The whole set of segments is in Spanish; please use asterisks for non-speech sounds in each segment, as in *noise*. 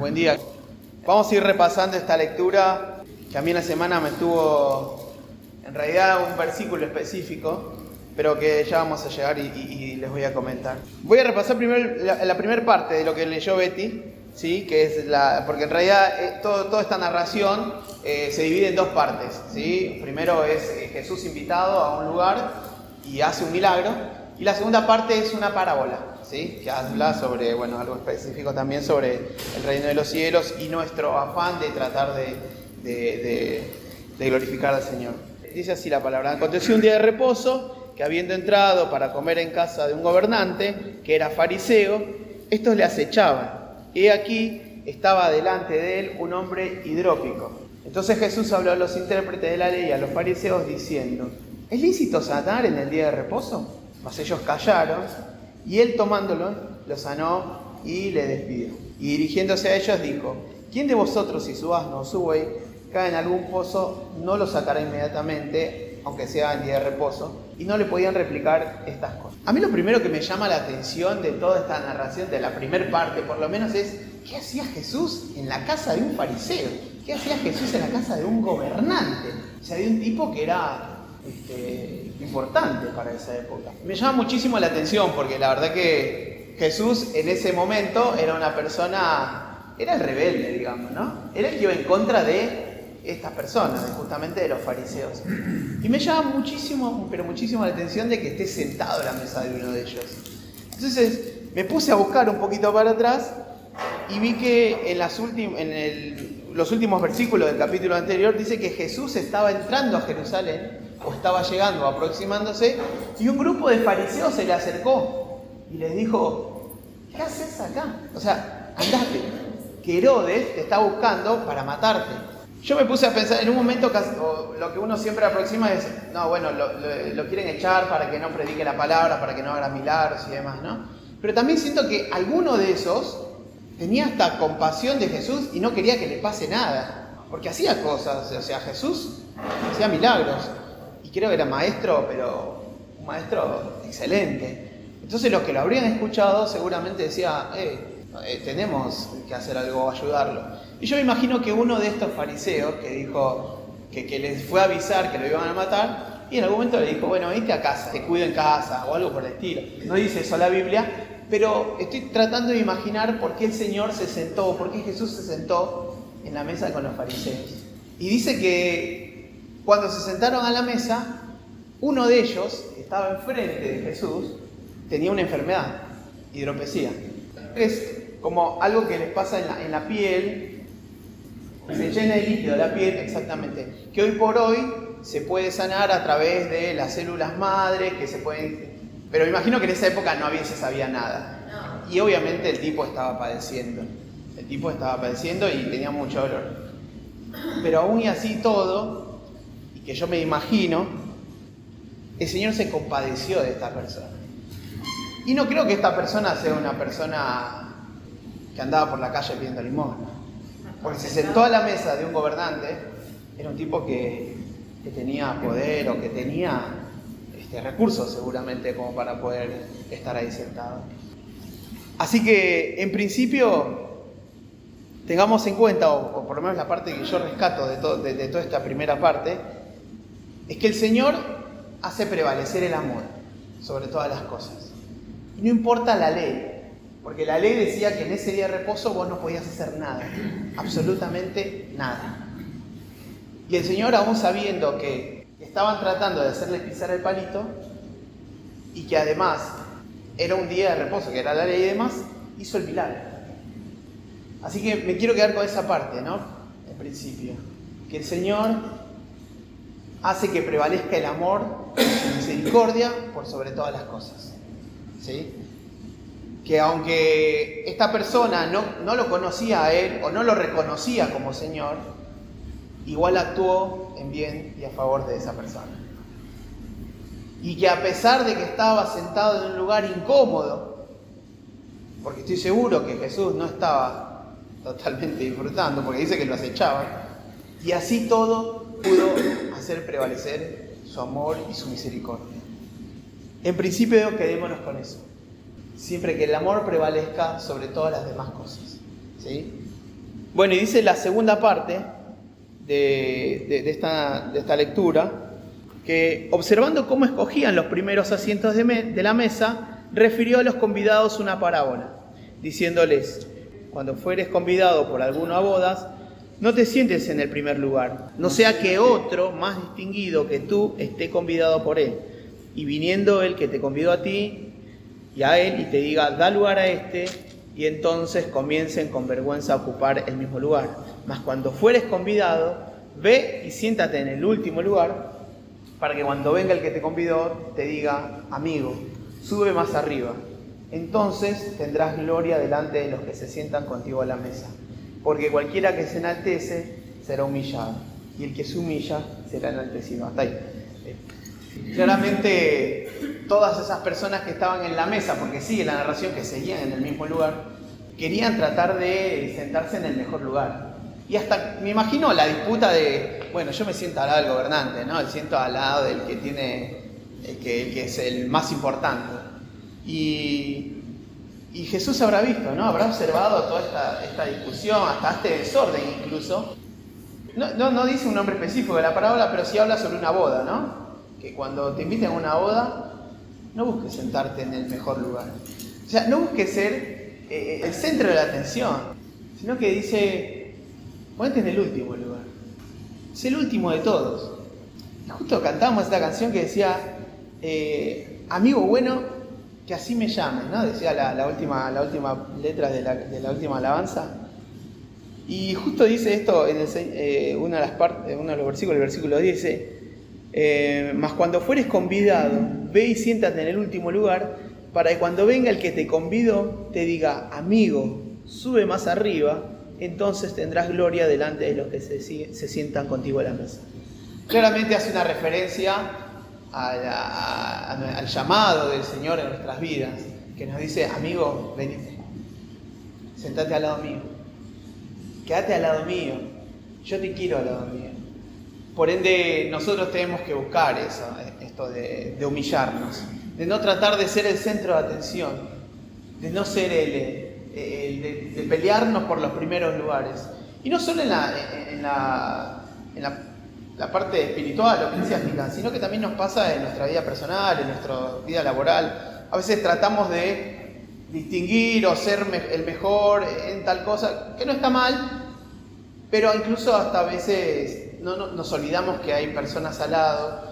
Buen día. Vamos a ir repasando esta lectura que a mí en la semana me estuvo, en realidad, un versículo específico, pero que ya vamos a llegar y, les voy a comentar. Voy a repasar primero la, primera parte de lo que leyó Betty, ¿sí? que es la, porque en realidad eh, todo, toda esta narración eh, se divide en dos partes. ¿sí? Primero es eh, Jesús invitado a un lugar y hace un milagro, y la segunda parte es una parábola que habla sobre, bueno, algo específico también sobre el reino de los cielos y nuestro afán de tratar de, glorificar al Señor. Dice así la palabra, aconteció un día de reposo que habiendo entrado para comer en casa de un gobernante, que era fariseo, estos le acechaban. Y aquí estaba delante de él un hombre hidrópico. Entonces Jesús habló a los intérpretes de la ley a los fariseos diciendo, ¿es lícito sanar en el día de reposo? Mas ellos callaron y él tomándolo, lo sanó y le despidió. Y dirigiéndose a ellos dijo, ¿quién de vosotros si su asno o su buey cae en algún pozo, no lo sacará inmediatamente, aunque sea en día de reposo? Y no le podían replicar estas cosas. A mí lo primero que me llama la atención de toda esta narración, de la primera parte por lo menos, es ¿qué hacía Jesús en la casa de un fariseo? ¿Qué hacía Jesús en la casa de un gobernante? O sea, de un tipo que era este, importante para esa época. Me llama muchísimo la atención porque la verdad que Jesús en ese momento era una persona, era el rebelde, digamos, ¿no? Era el que iba en contra de estas personas, justamente de los fariseos. Y me llama muchísimo, pero muchísimo la atención de que esté sentado a la mesa de uno de ellos. Entonces me puse a buscar un poquito para atrás y vi que en, las en los últimos versículos del capítulo anterior dice que Jesús estaba entrando a Jerusalén o estaba llegando, aproximándose, y un grupo de fariseos se le acercó y les dijo, ¿qué haces acá? O sea, andate, que Herodes te está buscando para matarte. Yo me puse a pensar, en un momento lo que uno siempre aproxima es, no, bueno, lo, quieren echar para que no predique la palabra, para que no haga milagros y demás, ¿no? Pero también siento que alguno de esos tenía hasta compasión de Jesús y no quería que le pase nada, porque hacía cosas, o sea, Jesús hacía milagros creo que era maestro, pero un maestro excelente. Entonces los que lo habrían escuchado seguramente decía, eh, eh, tenemos que hacer algo, ayudarlo. Y yo me imagino que uno de estos fariseos que dijo que, que les fue a avisar que lo iban a matar, y en algún momento le dijo, bueno, vete a casa, te cuido en casa, o algo por el estilo. No dice eso la Biblia, pero estoy tratando de imaginar por qué el Señor se sentó, por qué Jesús se sentó en la mesa con los fariseos. Y dice que cuando se sentaron a la mesa, uno de ellos, que estaba enfrente de Jesús, tenía una enfermedad, hidropesía. Es como algo que les pasa en la, piel, se llena de líquido la piel, exactamente, que hoy por hoy se puede sanar a través de las células madres, que se pueden... Pero imagino que en esa época no había, se sabía nada. Y obviamente el tipo estaba padeciendo. El tipo estaba padeciendo y tenía mucho dolor. Pero aún y así todo, que yo me imagino, el Señor se compadeció de esta persona. Y no creo que esta persona sea una persona que andaba por la calle pidiendo limosna. Porque se sentó a la mesa de un gobernante, era un tipo que, tenía poder o que tenía este, recursos seguramente como para poder estar ahí sentado. Así que en principio tengamos en cuenta, o, por lo menos la parte que yo rescato de, de toda esta primera parte, es que el Señor hace prevalecer el amor sobre todas las cosas. Y no importa la ley, porque la ley decía que en ese día de reposo vos no podías hacer nada, absolutamente nada. Y el Señor, aún sabiendo que estaban tratando de hacerles pisar el palito, y que además era un día de reposo, que era la ley y demás, hizo el milagro. Así que me quiero quedar con esa parte, ¿no? En principio. Que el Señor hace que prevalezca el amor y misericordia por sobre todas las cosas. ¿Sí? Que aunque esta persona no, no lo conocía a él o no lo reconocía como Señor, igual actuó en bien y a favor de esa persona. Y que a pesar de que estaba sentado en un lugar incómodo, porque estoy seguro que Jesús no estaba totalmente disfrutando, porque dice que lo acechaban, y así todo pudo hacer prevalecer su amor y su misericordia. En principio, quedémonos con eso. Siempre que el amor prevalezca sobre todas las demás cosas. ¿sí? Bueno, y dice la segunda parte de, esta, lectura, que observando cómo escogían los primeros asientos de, de la mesa, refirió a los convidados una parábola, diciéndoles, cuando fueres convidado por alguno a bodas, no te sientes en el primer lugar, no sea que otro más distinguido que tú esté convidado por él, y viniendo el que te convidó a ti y a él y te diga, da lugar a este, y entonces comiencen con vergüenza a ocupar el mismo lugar. Mas cuando fueres convidado, ve y siéntate en el último lugar, para que cuando venga el que te convidó te diga, amigo, sube más arriba. Entonces tendrás gloria delante de los que se sientan contigo a la mesa. Porque cualquiera que se enaltece será humillado, y el que se humilla será enaltecido. Hasta ahí. Claramente todas esas personas que estaban en la mesa, porque sigue la narración que seguían en el mismo lugar, querían tratar de sentarse en el mejor lugar. Y hasta me imagino la disputa de, bueno, yo me siento al lado del gobernante, ¿no? Me siento al lado del que tiene, el que, es el más importante. Y, Jesús habrá visto, ¿no? Habrá observado toda esta, discusión, hasta este desorden incluso. No, no, no dice un nombre específico de la parábola, pero sí habla sobre una boda, ¿no? Que cuando te inviten a una boda, no busques sentarte en el mejor lugar. O sea, no busques ser eh, el centro de la atención, sino que dice, ponete en el último lugar. Es el último de todos. Y justo cantamos esta canción que decía, eh, amigo bueno, que así me llamen, ¿no? Decía la, última, la última letra de la, última alabanza. Y justo dice esto en eh, una de las partes, uno de los versículos, el versículo 10, dice, eh, mas cuando fueres convidado, ve y siéntate en el último lugar, para que cuando venga el que te convido te diga, amigo, sube más arriba, entonces tendrás gloria delante de los que se, sientan contigo a la mesa. Claramente hace una referencia al llamado del Señor en nuestras vidas, que nos dice, amigo, venite, sentate al lado mío, quédate al lado mío, yo te quiero al lado mío. Por ende, nosotros tenemos que buscar eso, esto de, humillarnos, de no tratar de ser el centro de atención, de no ser el, de, pelearnos por los primeros lugares. Y no solo en la, en la, en la, parte espiritual o eclesiástica, sino que también nos pasa en nuestra vida personal, en nuestra vida laboral. A veces tratamos de distinguir o ser el mejor en tal cosa, que no está mal, pero incluso hasta a veces no, nos olvidamos que hay personas al lado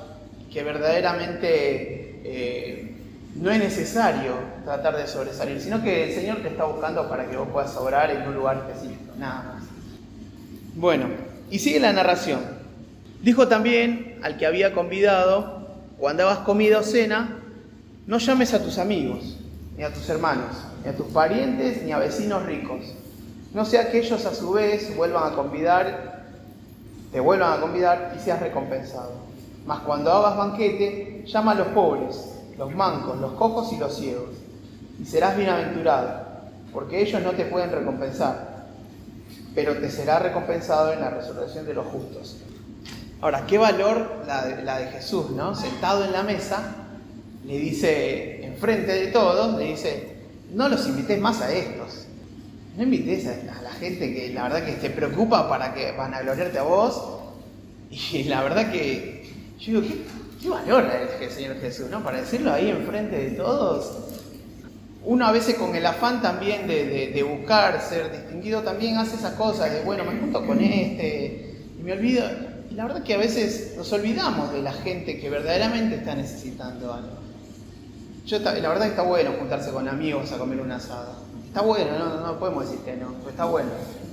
que verdaderamente eh, no es necesario tratar de sobresalir, sino que el Señor te está buscando para que vos puedas obrar en un lugar específico, nada más. Bueno, y sigue la narración. Dijo también al que había convidado, cuando hagas comida o cena, no llames a tus amigos, ni a tus hermanos, ni a tus parientes, ni a vecinos ricos. No sea que ellos a su vez vuelvan a convidar te vuelvan a convidar y seas recompensado. Mas cuando hagas banquete, llama a los pobres, los mancos, los cojos y los ciegos, y serás bienaventurado, porque ellos no te pueden recompensar, pero te será recompensado en la resurrección de los justos. Ahora, qué valor la de, Jesús, ¿no? Sentado en la mesa, le dice, enfrente de todos, le dice, no los invites más a estos, no invites a, la gente que la verdad que te preocupa para que van a gloriarte a vos. Y la verdad que yo digo, qué, valor el Señor Jesús, ¿no? Para decirlo ahí enfrente de todos. Uno a veces con el afán también de, buscar ser distinguido también hace esas cosas de, bueno, me junto con este y me olvido. Y la verdad que a veces nos olvidamos de la gente que verdaderamente está necesitando algo. Yo, la verdad que está bueno juntarse con amigos a comer un asado. Está bueno, no, podemos decir que no, está bueno.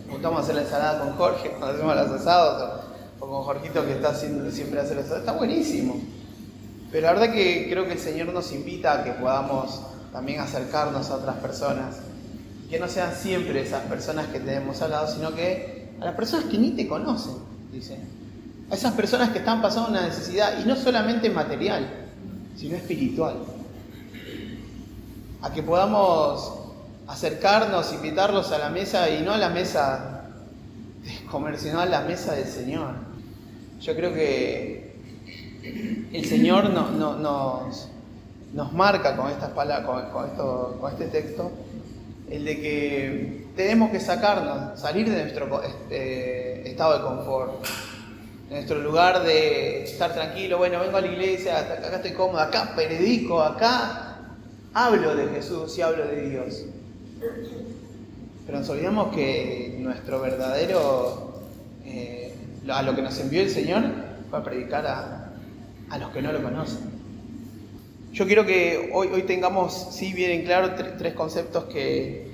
Juntamos a hacer la ensalada con Jorge cuando hacemos los asados, o, con Jorgito que está haciendo siempre hacer asado. Está buenísimo. Pero la verdad que creo que el Señor nos invita a que podamos también acercarnos a otras personas. Que no sean siempre esas personas que tenemos al lado, sino que a las personas que ni te conocen, dice. A esas personas que están pasando una necesidad, y no solamente material, sino espiritual. A que podamos acercarnos, invitarlos a la mesa y no a la mesa de comer, sino a la mesa del Señor. Yo creo que el Señor nos, nos marca con estas palabras, con, esto, con este texto, el de que tenemos que sacarnos, salir de nuestro este, estado de confort, de nuestro lugar de estar tranquilo, bueno, vengo a la iglesia, acá estoy cómodo, acá predico, acá hablo de Jesús y hablo de Dios. Pero nos olvidamos que nuestro verdadero, eh, a lo que nos envió el Señor, fue a predicar a, a los que no lo conocen. Yo quiero que hoy, hoy tengamos, sí, bien en claro, tres conceptos que,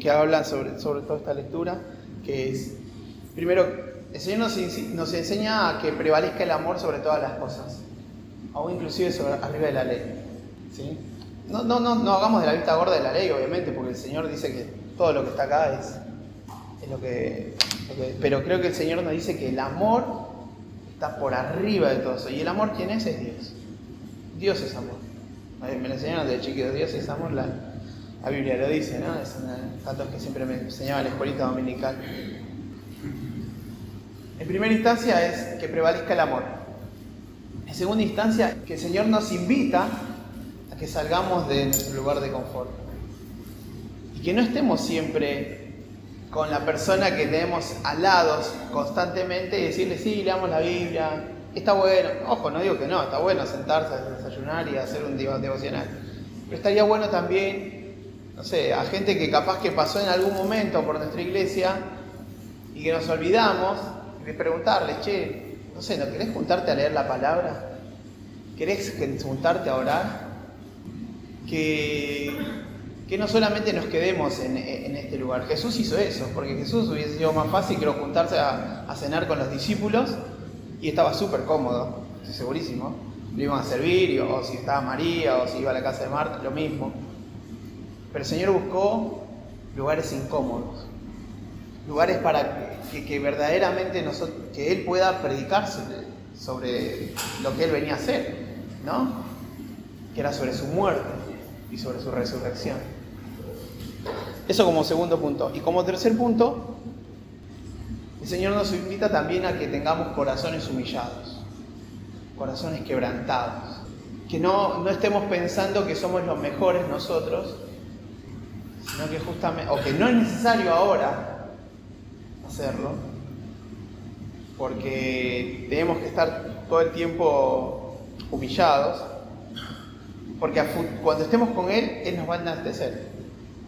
que, hablan sobre, sobre toda esta lectura, que es, primero, el Señor nos, nos, enseña a que prevalezca el amor sobre todas las cosas, aún inclusive sobre, arriba de la ley. ¿sí? No, no, no, no hagamos de la vista gorda de la ley, obviamente, porque el Señor dice que todo lo que está acá es, es lo, que. Pero creo que el Señor nos dice que el amor está por arriba de todo eso. ¿Y el amor quién es? Es Dios. Dios es amor. Me lo enseñaron de chiquito, Dios es amor, la, Biblia lo dice, ¿no? Es una datos que siempre me enseñaba en la escuelita dominical. En primera instancia es que prevalezca el amor. En segunda instancia, que el Señor nos invita que salgamos de nuestro lugar de confort. Y que no estemos siempre con la persona que tenemos al lado constantemente y decirle, sí, leamos la Biblia, Está bueno, ojo, no digo que no, está bueno sentarse a desayunar y hacer un devocional. Pero estaría bueno también, no sé, a gente que capaz que pasó en algún momento por nuestra iglesia y que nos olvidamos, de preguntarles, che, no sé, ¿no querés juntarte a leer la palabra? ¿Querés juntarte a orar? Que, no solamente nos quedemos en, este lugar. Jesús hizo eso, porque Jesús hubiese sido más fácil que juntarse a, cenar con los discípulos y estaba súper cómodo, estoy segurísimo. Lo iban a servir, o si estaba María, o si iba a la casa de Marta, lo mismo. Pero el Señor buscó lugares incómodos, lugares para que, verdaderamente que Él pueda predicarse sobre lo que Él venía a hacer, ¿no? Que era sobre su muerte y sobre su resurrección. Eso como segundo punto. Y como tercer punto, el Señor nos invita también a que tengamos corazones humillados, corazones quebrantados, que no, no estemos pensando que somos los mejores nosotros, sino que justamente, o que no es necesario ahora hacerlo, porque tenemos que estar todo el tiempo humillados, porque cuando estemos con Él, Él nos va a enaltecer,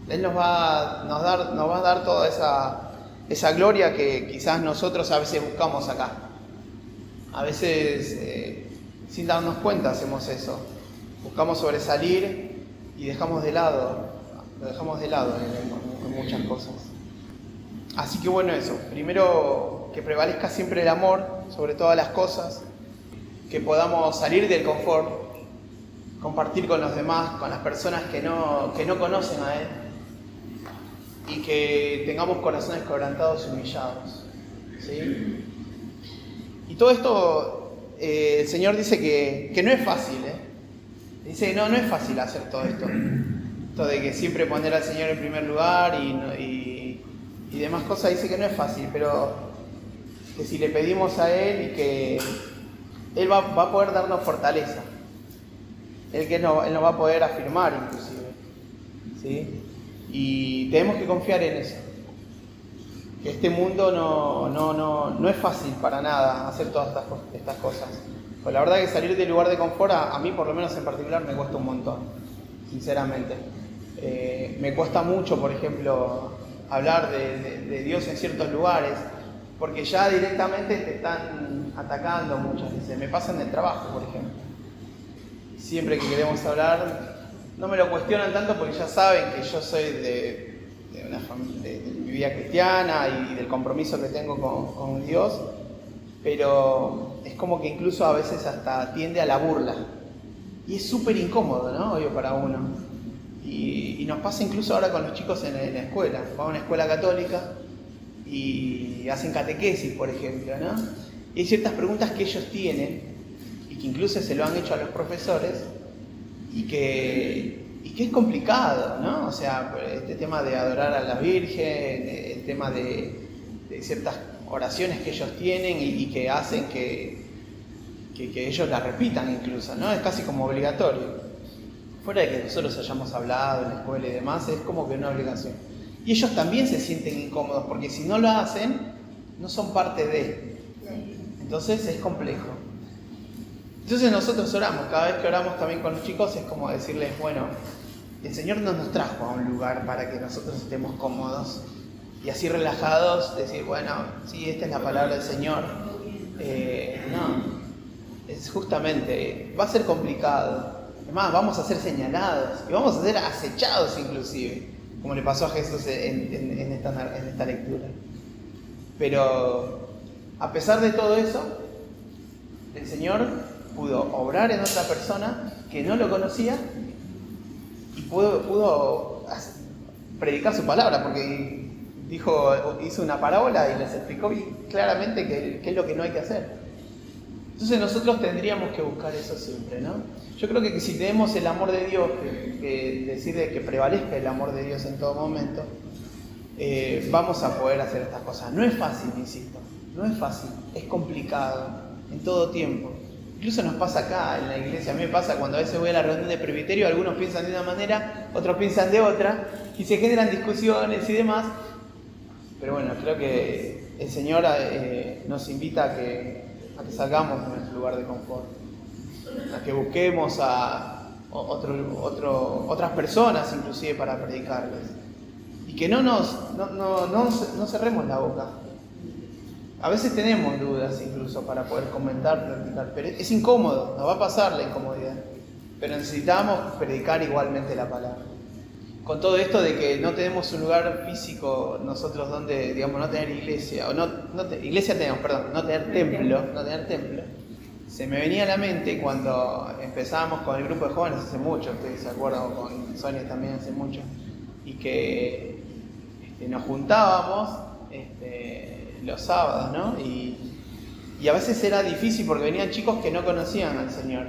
Él nos va, nos dar, nos va a dar toda esa esa gloria que quizás nosotros a veces buscamos acá. A veces, eh, sin darnos cuenta, hacemos eso. Buscamos sobresalir y dejamos de lado, lo dejamos de lado en, en muchas cosas. Así que bueno, eso. Primero, que prevalezca siempre el amor sobre todas las cosas, que podamos salir del confort, compartir con los demás, con las personas que no, que no conocen a Él y que tengamos corazones quebrantados y humillados. ¿sí? Y todo esto, eh, el Señor dice que, no es fácil. ¿eh? Dice no, no es fácil hacer todo esto. Esto de que siempre poner al Señor en primer lugar y, y, demás cosas, dice que no es fácil, pero que si le pedimos a Él y que Él va, va a poder darnos fortaleza. Él que no, Él nos va a poder afirmar inclusive. ¿sí? Y tenemos que confiar en eso. Que este mundo no, no, no, no es fácil para nada hacer todas estas, estas cosas. Pues la verdad que salir del lugar de confort, a, mí por lo menos en particular, me cuesta un montón, sinceramente. Eh, me cuesta mucho, por ejemplo, hablar de, Dios en ciertos lugares, porque ya directamente te están atacando muchas veces. Me pasa en el trabajo, por ejemplo. Siempre que queremos hablar, no me lo cuestionan tanto porque ya saben que yo soy de, una familia, de, mi vida cristiana y del compromiso que tengo con, Dios, pero es como que incluso a veces hasta tiende a la burla. Y es súper incómodo, ¿no? Obvio para uno. Y, nos pasa incluso ahora con los chicos en, la escuela. Van a una escuela católica y hacen catequesis, por ejemplo, ¿no? Y hay ciertas preguntas que ellos tienen que incluso se lo han hecho a los profesores y que, y que es complicado, ¿no? O sea, este tema de adorar a la Virgen, el tema de, ciertas oraciones que ellos tienen y, que hacen que, que, ellos la repitan incluso, ¿no? Es casi como obligatorio. Fuera de que nosotros hayamos hablado en la escuela y demás, es como que una obligación. Y ellos también se sienten incómodos, porque si no lo hacen, no son parte de. Entonces es complejo. Entonces nosotros oramos, cada vez que oramos también con los chicos es como decirles, bueno, el Señor no nos trajo a un lugar para que nosotros estemos cómodos y así relajados, decir, bueno, sí, esta es la palabra del Señor. Eh, no, es justamente, va a ser complicado. Además, vamos a ser señalados y vamos a ser acechados inclusive, como le pasó a Jesús en, esta, en esta lectura. Pero a pesar de todo eso, el Señor pudo obrar en otra persona que no lo conocía y pudo, predicar su palabra, porque dijo, hizo una parábola y les explicó claramente qué, es lo que no hay que hacer. Entonces nosotros tendríamos que buscar eso siempre, ¿no? Yo creo que si tenemos el amor de Dios, que, decide que prevalezca el amor de Dios en todo momento, eh, vamos a poder hacer estas cosas. No es fácil, insisto, no es fácil, es complicado en todo tiempo. Incluso nos pasa acá en la iglesia, a mí me pasa cuando a veces voy a la reunión de presbiterio, algunos piensan de una manera, otros piensan de otra, y se generan discusiones y demás. Pero bueno, creo que el Señor eh, nos invita a que, salgamos de nuestro lugar de confort, a que busquemos a otras personas inclusive para predicarles. Y que no nos no, no, no cerremos la boca, a veces tenemos dudas incluso para poder comentar, predicar, pero es incómodo, nos va a pasar la incomodidad. Pero necesitamos predicar igualmente la palabra. Con todo esto de que no tenemos un lugar físico nosotros donde, digamos, no tener iglesia, o no, iglesia tenemos, perdón, no tener templo, no tener templo, se me venía a la mente cuando empezábamos con el grupo de jóvenes hace mucho, ustedes se acuerdan, con Sonia también hace mucho, y que este, nos juntábamos, este, los sábados, ¿no? Y, a veces era difícil porque venían chicos que no conocían al Señor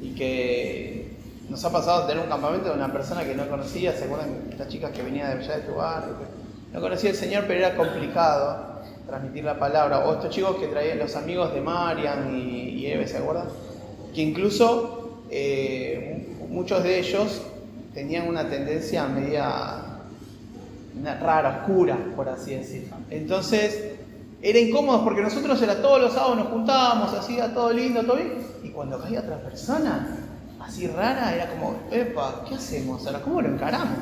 y que nos ha pasado tener un campamento de una persona que no conocía, ¿se acuerdan? Estas chicas que venían de allá de tu barrio, no conocía al Señor, pero era complicado transmitir la palabra. O estos chicos que traían los amigos de Marian y, Eve, ¿se acuerdan? Que incluso eh, muchos de ellos tenían una tendencia media rara, oscura, por así decirlo. Entonces, era incómodo porque nosotros era todos los sábados nos juntábamos, así, todo lindo, todo bien. Y cuando caía otra persona, así rara, era como, epa, ¿qué hacemos ahora? ¿Cómo lo encaramos?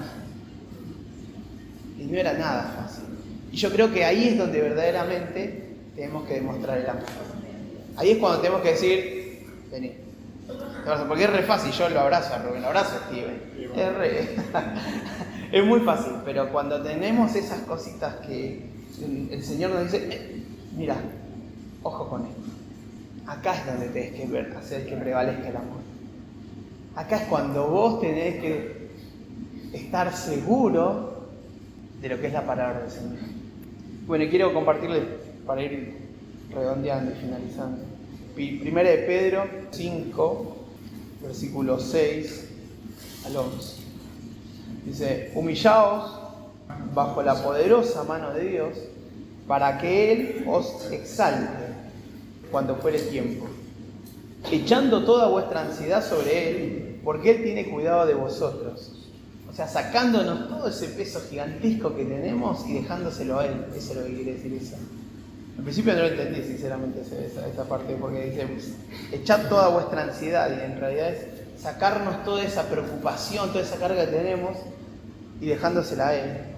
Y no era nada fácil. Y yo creo que ahí es donde verdaderamente tenemos que demostrar el amor. Ahí es cuando tenemos que decir, vení. Porque es re fácil, yo lo abrazo a Rubén, lo abrazo a Steven. Es, re... *laughs* es muy fácil, pero cuando tenemos esas cositas que el, Señor nos dice, eh, mira, ojo con esto. Acá es donde tenés que hacer que prevalezca el amor. Acá es cuando vos tenés que estar seguro de lo que es la palabra del Señor. Bueno, y quiero compartirles para ir redondeando y finalizando. Primera de Pedro 5, versículo 6 al 11. Dice, humillaos bajo la poderosa mano de Dios para que Él os exalte cuando fuere tiempo, echando toda vuestra ansiedad sobre Él, porque Él tiene cuidado de vosotros. O sea, sacándonos todo ese peso gigantesco que tenemos y dejándoselo a Él. Eso es lo que quiere decir eso. Al principio no lo entendí sinceramente esa, parte, porque dice, echad toda vuestra ansiedad, y en realidad es sacarnos toda esa preocupación, toda esa carga que tenemos y dejándosela a Él.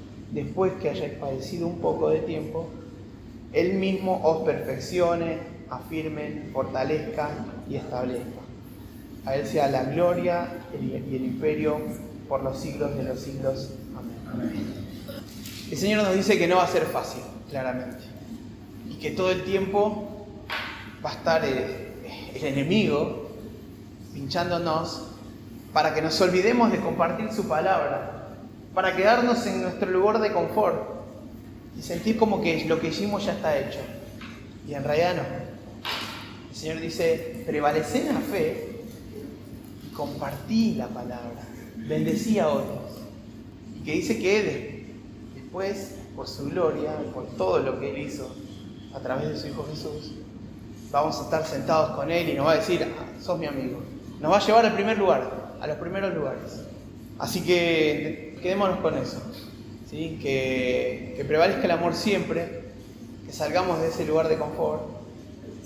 después que hayáis padecido un poco de tiempo, Él mismo os perfeccione, afirme, fortalezca y establezca. A Él sea la gloria y el imperio por los siglos de los siglos. Amén. El Señor nos dice que no va a ser fácil, claramente, y que todo el tiempo va a estar el, el enemigo pinchándonos para que nos olvidemos de compartir su palabra, para quedarnos en nuestro lugar de confort. y sentir como que lo que hicimos ya está hecho. Y en realidad no. El Señor dice, prevalecé en la fe y compartí la palabra, bendecí a otros. Y que dice que después, por su gloria, por todo lo que Él hizo a través de su Hijo Jesús, vamos a estar sentados con Él y nos va a decir, ah, sos mi amigo. Nos va a llevar al primer lugar, a los primeros lugares. Así que quedémonos con eso. ¿sí? Que, que prevalezca el amor siempre, que salgamos de ese lugar de confort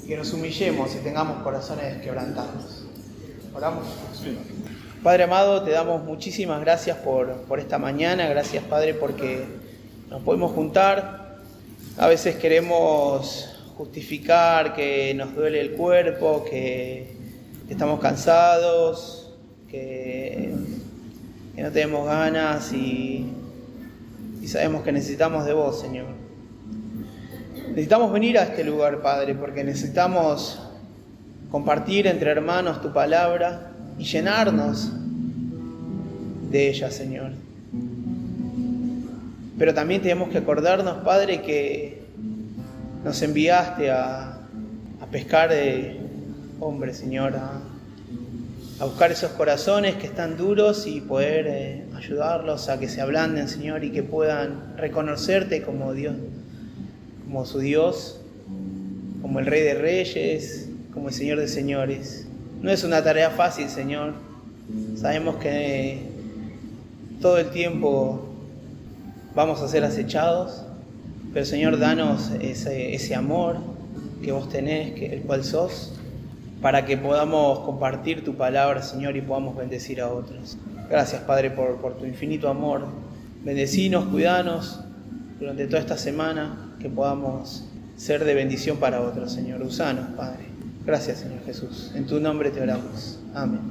y que nos humillemos y tengamos corazones quebrantados. ¿Oramos? Padre amado, te damos muchísimas gracias por, por esta mañana, gracias Padre porque nos podemos juntar. A veces queremos justificar que nos duele el cuerpo, que, que estamos cansados, que, que, no tenemos ganas y, y sabemos que necesitamos de vos, Señor. Necesitamos venir a este lugar, Padre, porque necesitamos compartir entre hermanos tu palabra y llenarnos de ella, Señor. Pero también tenemos que acordarnos, Padre, que nos enviaste a, a pescar de hombres, Señor, a, a, buscar esos corazones que están duros y poder eh, ayudarlos a que se ablanden, Señor, y que puedan reconocerte como Dios, como su Dios, como el Rey de Reyes, como el Señor de Señores. No es una tarea fácil, Señor. Sabemos que todo el tiempo vamos a ser acechados, pero Señor, danos ese, ese amor que vos tenés, que, el cual sos, para que podamos compartir tu palabra, Señor, y podamos bendecir a otros. Gracias, Padre, por, tu infinito amor. Bendecinos, cuidanos durante toda esta semana, que podamos ser de bendición para otros, Señor. Usanos, Padre. Gracias, Señor Jesús. En tu nombre te oramos. Amén.